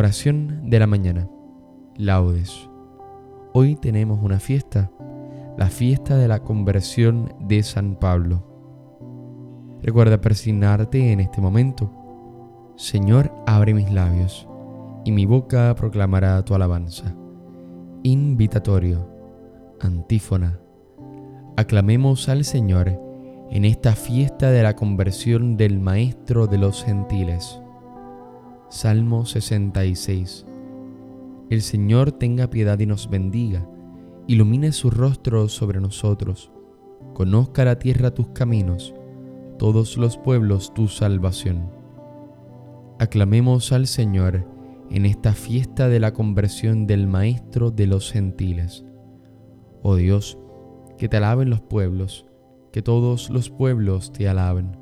Oración de la mañana. Laudes. Hoy tenemos una fiesta, la fiesta de la conversión de San Pablo. Recuerda persignarte en este momento. Señor, abre mis labios, y mi boca proclamará tu alabanza. Invitatorio. Antífona. Aclamemos al Señor en esta fiesta de la conversión del Maestro de los Gentiles. Salmo 66. El Señor tenga piedad y nos bendiga, ilumine su rostro sobre nosotros, conozca la tierra tus caminos, todos los pueblos tu salvación. Aclamemos al Señor en esta fiesta de la conversión del Maestro de los gentiles. Oh Dios, que te alaben los pueblos, que todos los pueblos te alaben.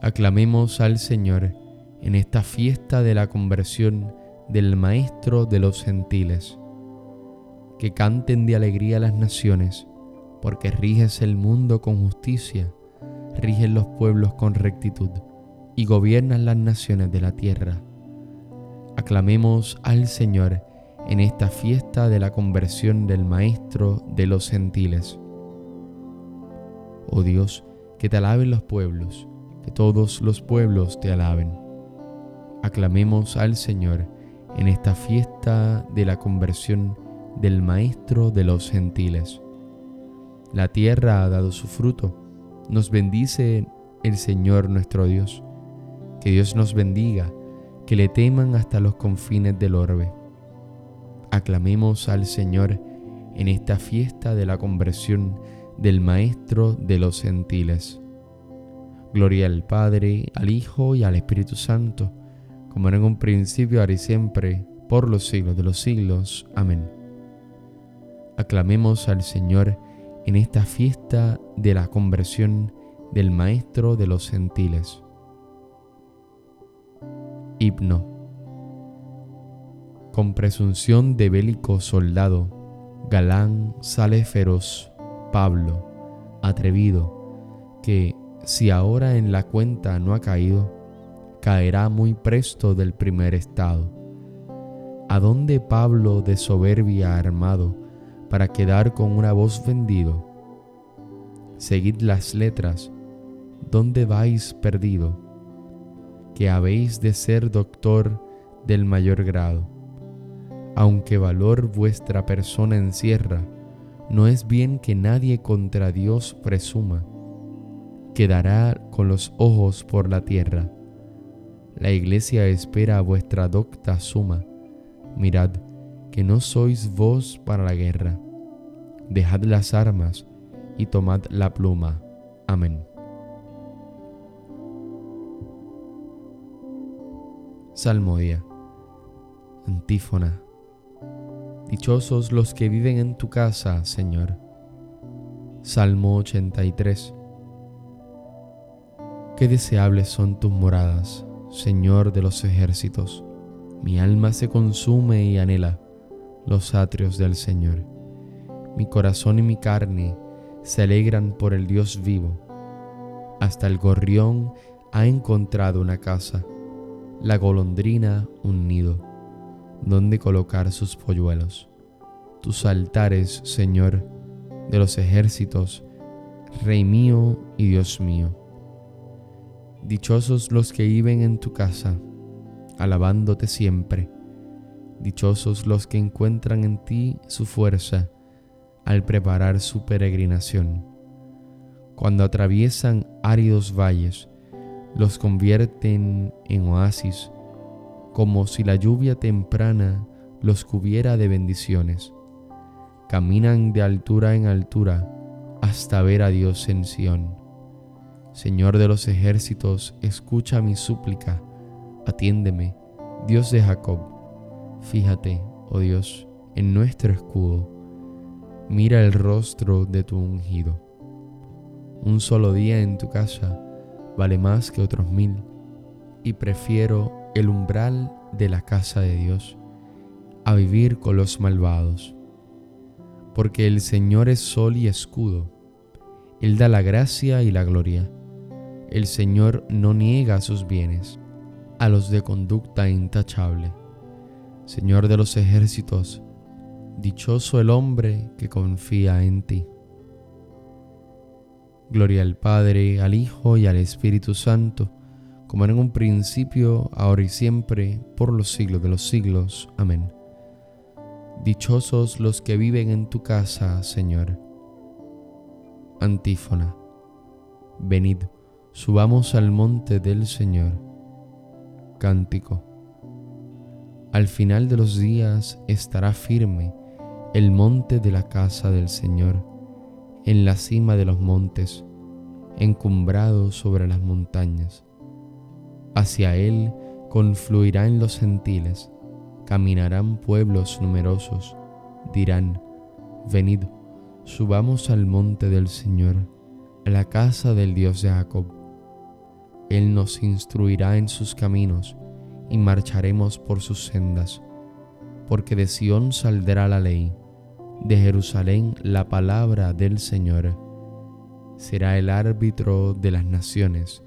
Aclamemos al Señor en esta fiesta de la conversión del Maestro de los gentiles. Que canten de alegría las naciones, porque riges el mundo con justicia, riges los pueblos con rectitud y gobiernas las naciones de la tierra. Aclamemos al Señor en esta fiesta de la conversión del Maestro de los gentiles. Oh Dios, que te alaben los pueblos, que todos los pueblos te alaben aclamemos al Señor en esta fiesta de la conversión del Maestro de los gentiles. La tierra ha dado su fruto, nos bendice el Señor nuestro Dios. Que Dios nos bendiga, que le teman hasta los confines del orbe. Aclamemos al Señor en esta fiesta de la conversión del Maestro de los gentiles. Gloria al Padre, al Hijo y al Espíritu Santo como era en un principio, ahora y siempre, por los siglos de los siglos. Amén. Aclamemos al Señor en esta fiesta de la conversión del Maestro de los gentiles. Himno. Con presunción de bélico soldado, galán sale feroz, Pablo, atrevido, que, si ahora en la cuenta no ha caído, caerá muy presto del primer estado. ¿A dónde Pablo de soberbia armado para quedar con una voz vendido? Seguid las letras, ¿dónde vais perdido? Que habéis de ser doctor del mayor grado. Aunque valor vuestra persona encierra, no es bien que nadie contra Dios presuma. Quedará con los ojos por la tierra la iglesia espera vuestra docta suma. Mirad, que no sois vos para la guerra. Dejad las armas y tomad la pluma. Amén. Salmodia. Antífona. Dichosos los que viven en tu casa, Señor. Salmo 83. Qué deseables son tus moradas Señor de los ejércitos. Mi alma se consume y anhela los atrios del Señor. Mi corazón y mi carne se alegran por el Dios vivo. Hasta el gorrión ha encontrado una casa, la golondrina un nido, donde colocar sus polluelos. Tus altares, Señor, de los ejércitos, Rey mío y Dios mío Dichosos los que viven en tu casa, alabándote siempre. Dichosos los que encuentran en ti su fuerza al preparar su peregrinación. Cuando atraviesan áridos valles, los convierten en oasis, como si la lluvia temprana los cubiera de bendiciones. Caminan de altura en altura hasta ver a Dios en Sión Señor de los ejércitos, escucha mi súplica, atiéndeme, Dios de Jacob. Fíjate, oh Dios, en nuestro escudo, mira el rostro de tu ungido. Un solo día en tu casa vale más que otros mil, y prefiero el umbral de la casa de Dios a vivir con los malvados. Porque el Señor es sol y escudo, Él da la gracia y la gloria el Señor no niega sus bienes a los de conducta intachable. Señor de los ejércitos, dichoso el hombre que confía en ti. Gloria al Padre, al Hijo y al Espíritu Santo, como en un principio, ahora y siempre, por los siglos de los siglos. Amén. Dichosos los que viven en tu casa, Señor. Antífona. Venid, subamos al monte del Señor. Cántico. Al final de los días estará firme el monte de la casa del Señor, en la cima de los montes, encumbrado sobre las montañas. Hacia él confluirán los gentiles, caminarán pueblos numerosos, dirán, venid, subamos al monte del Señor, a la casa del Dios de Jacob. Él nos instruirá en sus caminos, y marcharemos por sus sendas, porque de Sión saldrá la ley, de Jerusalén la palabra del Señor. Será el árbitro de las naciones,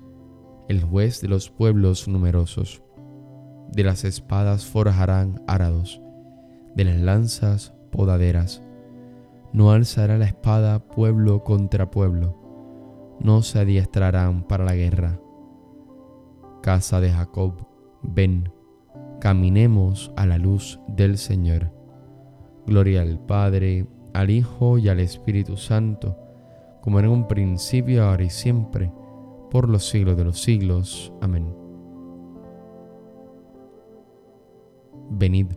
el juez de los pueblos numerosos. De las espadas forjarán arados, de las lanzas podaderas. No alzará la espada pueblo contra pueblo, no se adiestrarán para la guerra. Casa de Jacob, ven, caminemos a la luz del Señor. Gloria al Padre, al Hijo y al Espíritu Santo, como en un principio, ahora y siempre, por los siglos de los siglos. Amén. Venid,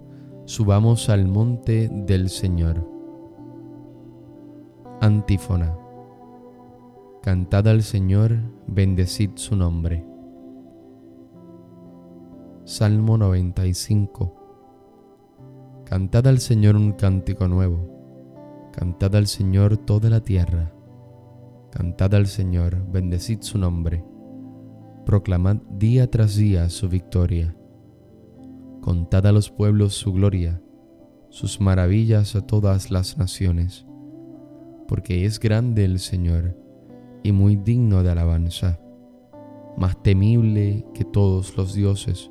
subamos al monte del Señor. Antífona. Cantad al Señor, bendecid su nombre. Salmo 95 Cantad al Señor un cántico nuevo, cantad al Señor toda la tierra, cantad al Señor, bendecid su nombre, proclamad día tras día su victoria, contad a los pueblos su gloria, sus maravillas a todas las naciones, porque es grande el Señor y muy digno de alabanza, más temible que todos los dioses,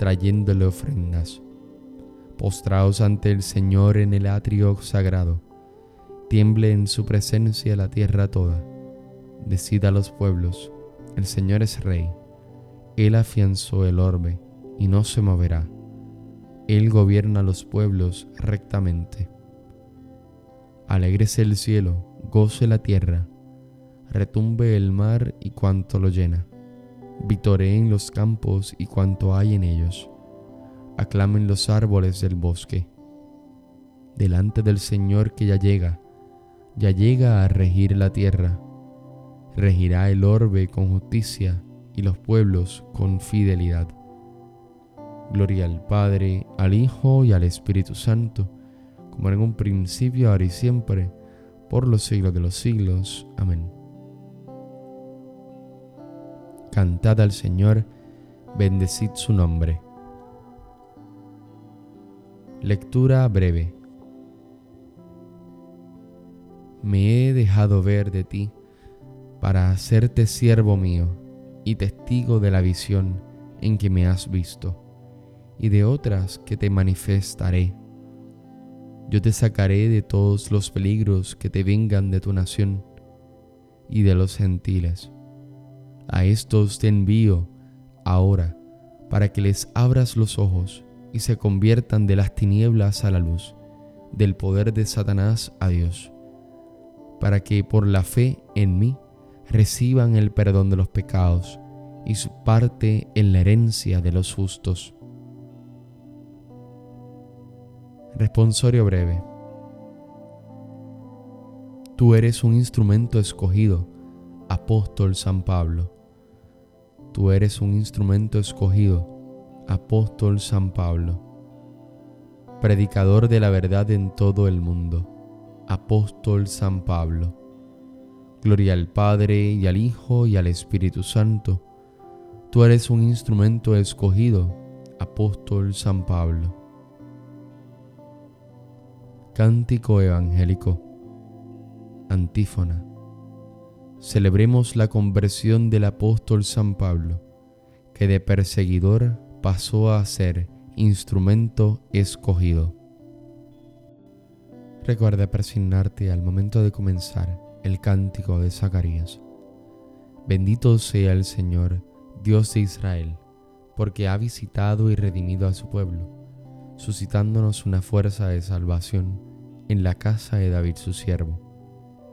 trayéndole ofrendas. Postraos ante el Señor en el atrio sagrado, tiemble en su presencia la tierra toda. Decida a los pueblos, el Señor es Rey, Él afianzó el orbe y no se moverá, Él gobierna los pueblos rectamente. Alégrese el cielo, goce la tierra, retumbe el mar y cuanto lo llena, vitoreen los campos y cuanto hay en ellos aclamen los árboles del bosque. Delante del Señor que ya llega, ya llega a regir la tierra. Regirá el orbe con justicia y los pueblos con fidelidad. Gloria al Padre, al Hijo y al Espíritu Santo, como en un principio, ahora y siempre, por los siglos de los siglos. Amén. Cantad al Señor, bendecid su nombre. Lectura breve. Me he dejado ver de ti para hacerte siervo mío y testigo de la visión en que me has visto y de otras que te manifestaré. Yo te sacaré de todos los peligros que te vengan de tu nación y de los gentiles. A estos te envío ahora para que les abras los ojos y se conviertan de las tinieblas a la luz, del poder de Satanás a Dios, para que por la fe en mí reciban el perdón de los pecados y su parte en la herencia de los justos. Responsorio breve. Tú eres un instrumento escogido, apóstol San Pablo. Tú eres un instrumento escogido, apóstol San Pablo. predicador de la verdad en todo el mundo, apóstol San Pablo. Gloria al Padre y al Hijo y al Espíritu Santo. Tú eres un instrumento escogido, apóstol San Pablo. Cántico Evangélico. Antífona. Celebremos la conversión del apóstol San Pablo, que de perseguidor pasó a ser instrumento escogido. Recuerda persignarte al momento de comenzar el cántico de Zacarías. Bendito sea el Señor, Dios de Israel, porque ha visitado y redimido a su pueblo, suscitándonos una fuerza de salvación en la casa de David su siervo,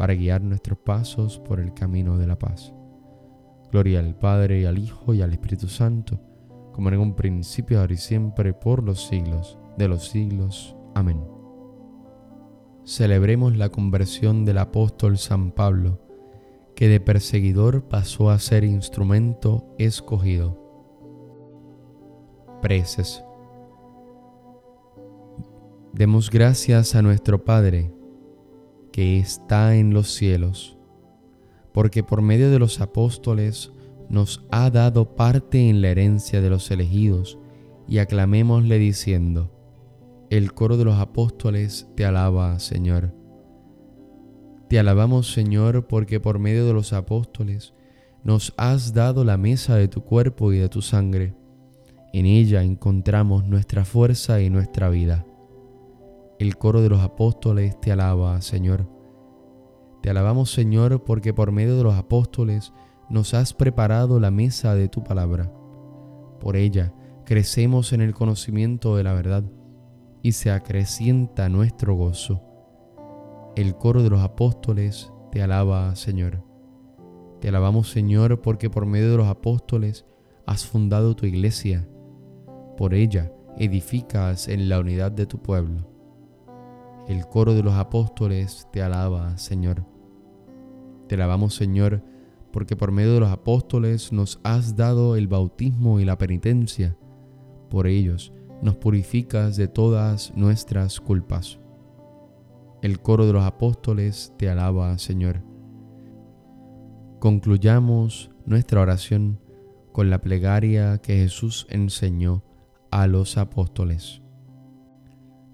para guiar nuestros pasos por el camino de la paz. Gloria al Padre, y al Hijo, y al Espíritu Santo, como en un principio, ahora y siempre, por los siglos de los siglos. Amén celebremos la conversión del apóstol San Pablo, que de perseguidor pasó a ser instrumento escogido. Preces. Demos gracias a nuestro Padre, que está en los cielos, porque por medio de los apóstoles nos ha dado parte en la herencia de los elegidos, y aclamémosle diciendo, el coro de los apóstoles te alaba, Señor. Te alabamos, Señor, porque por medio de los apóstoles nos has dado la mesa de tu cuerpo y de tu sangre. En ella encontramos nuestra fuerza y nuestra vida. El coro de los apóstoles te alaba, Señor. Te alabamos, Señor, porque por medio de los apóstoles nos has preparado la mesa de tu palabra. Por ella crecemos en el conocimiento de la verdad y se acrecienta nuestro gozo. El coro de los apóstoles te alaba, Señor. Te alabamos, Señor, porque por medio de los apóstoles has fundado tu iglesia. Por ella edificas en la unidad de tu pueblo. El coro de los apóstoles te alaba, Señor. Te alabamos, Señor, porque por medio de los apóstoles nos has dado el bautismo y la penitencia. Por ellos nos purificas de todas nuestras culpas. El coro de los apóstoles te alaba, Señor. Concluyamos nuestra oración con la plegaria que Jesús enseñó a los apóstoles.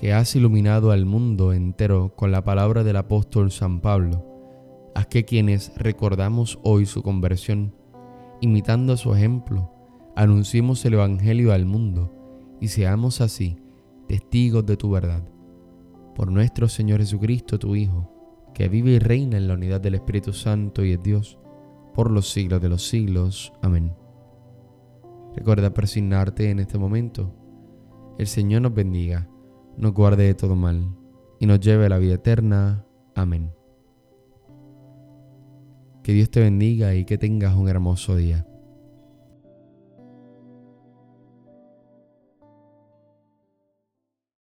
que has iluminado al mundo entero con la palabra del apóstol San Pablo, haz que quienes recordamos hoy su conversión, imitando su ejemplo, anunciemos el Evangelio al mundo y seamos así testigos de tu verdad por nuestro Señor Jesucristo, tu Hijo, que vive y reina en la unidad del Espíritu Santo y es Dios, por los siglos de los siglos. Amén. Recuerda persignarte en este momento. El Señor nos bendiga, nos guarde de todo mal y nos lleve a la vida eterna. Amén. Que Dios te bendiga y que tengas un hermoso día.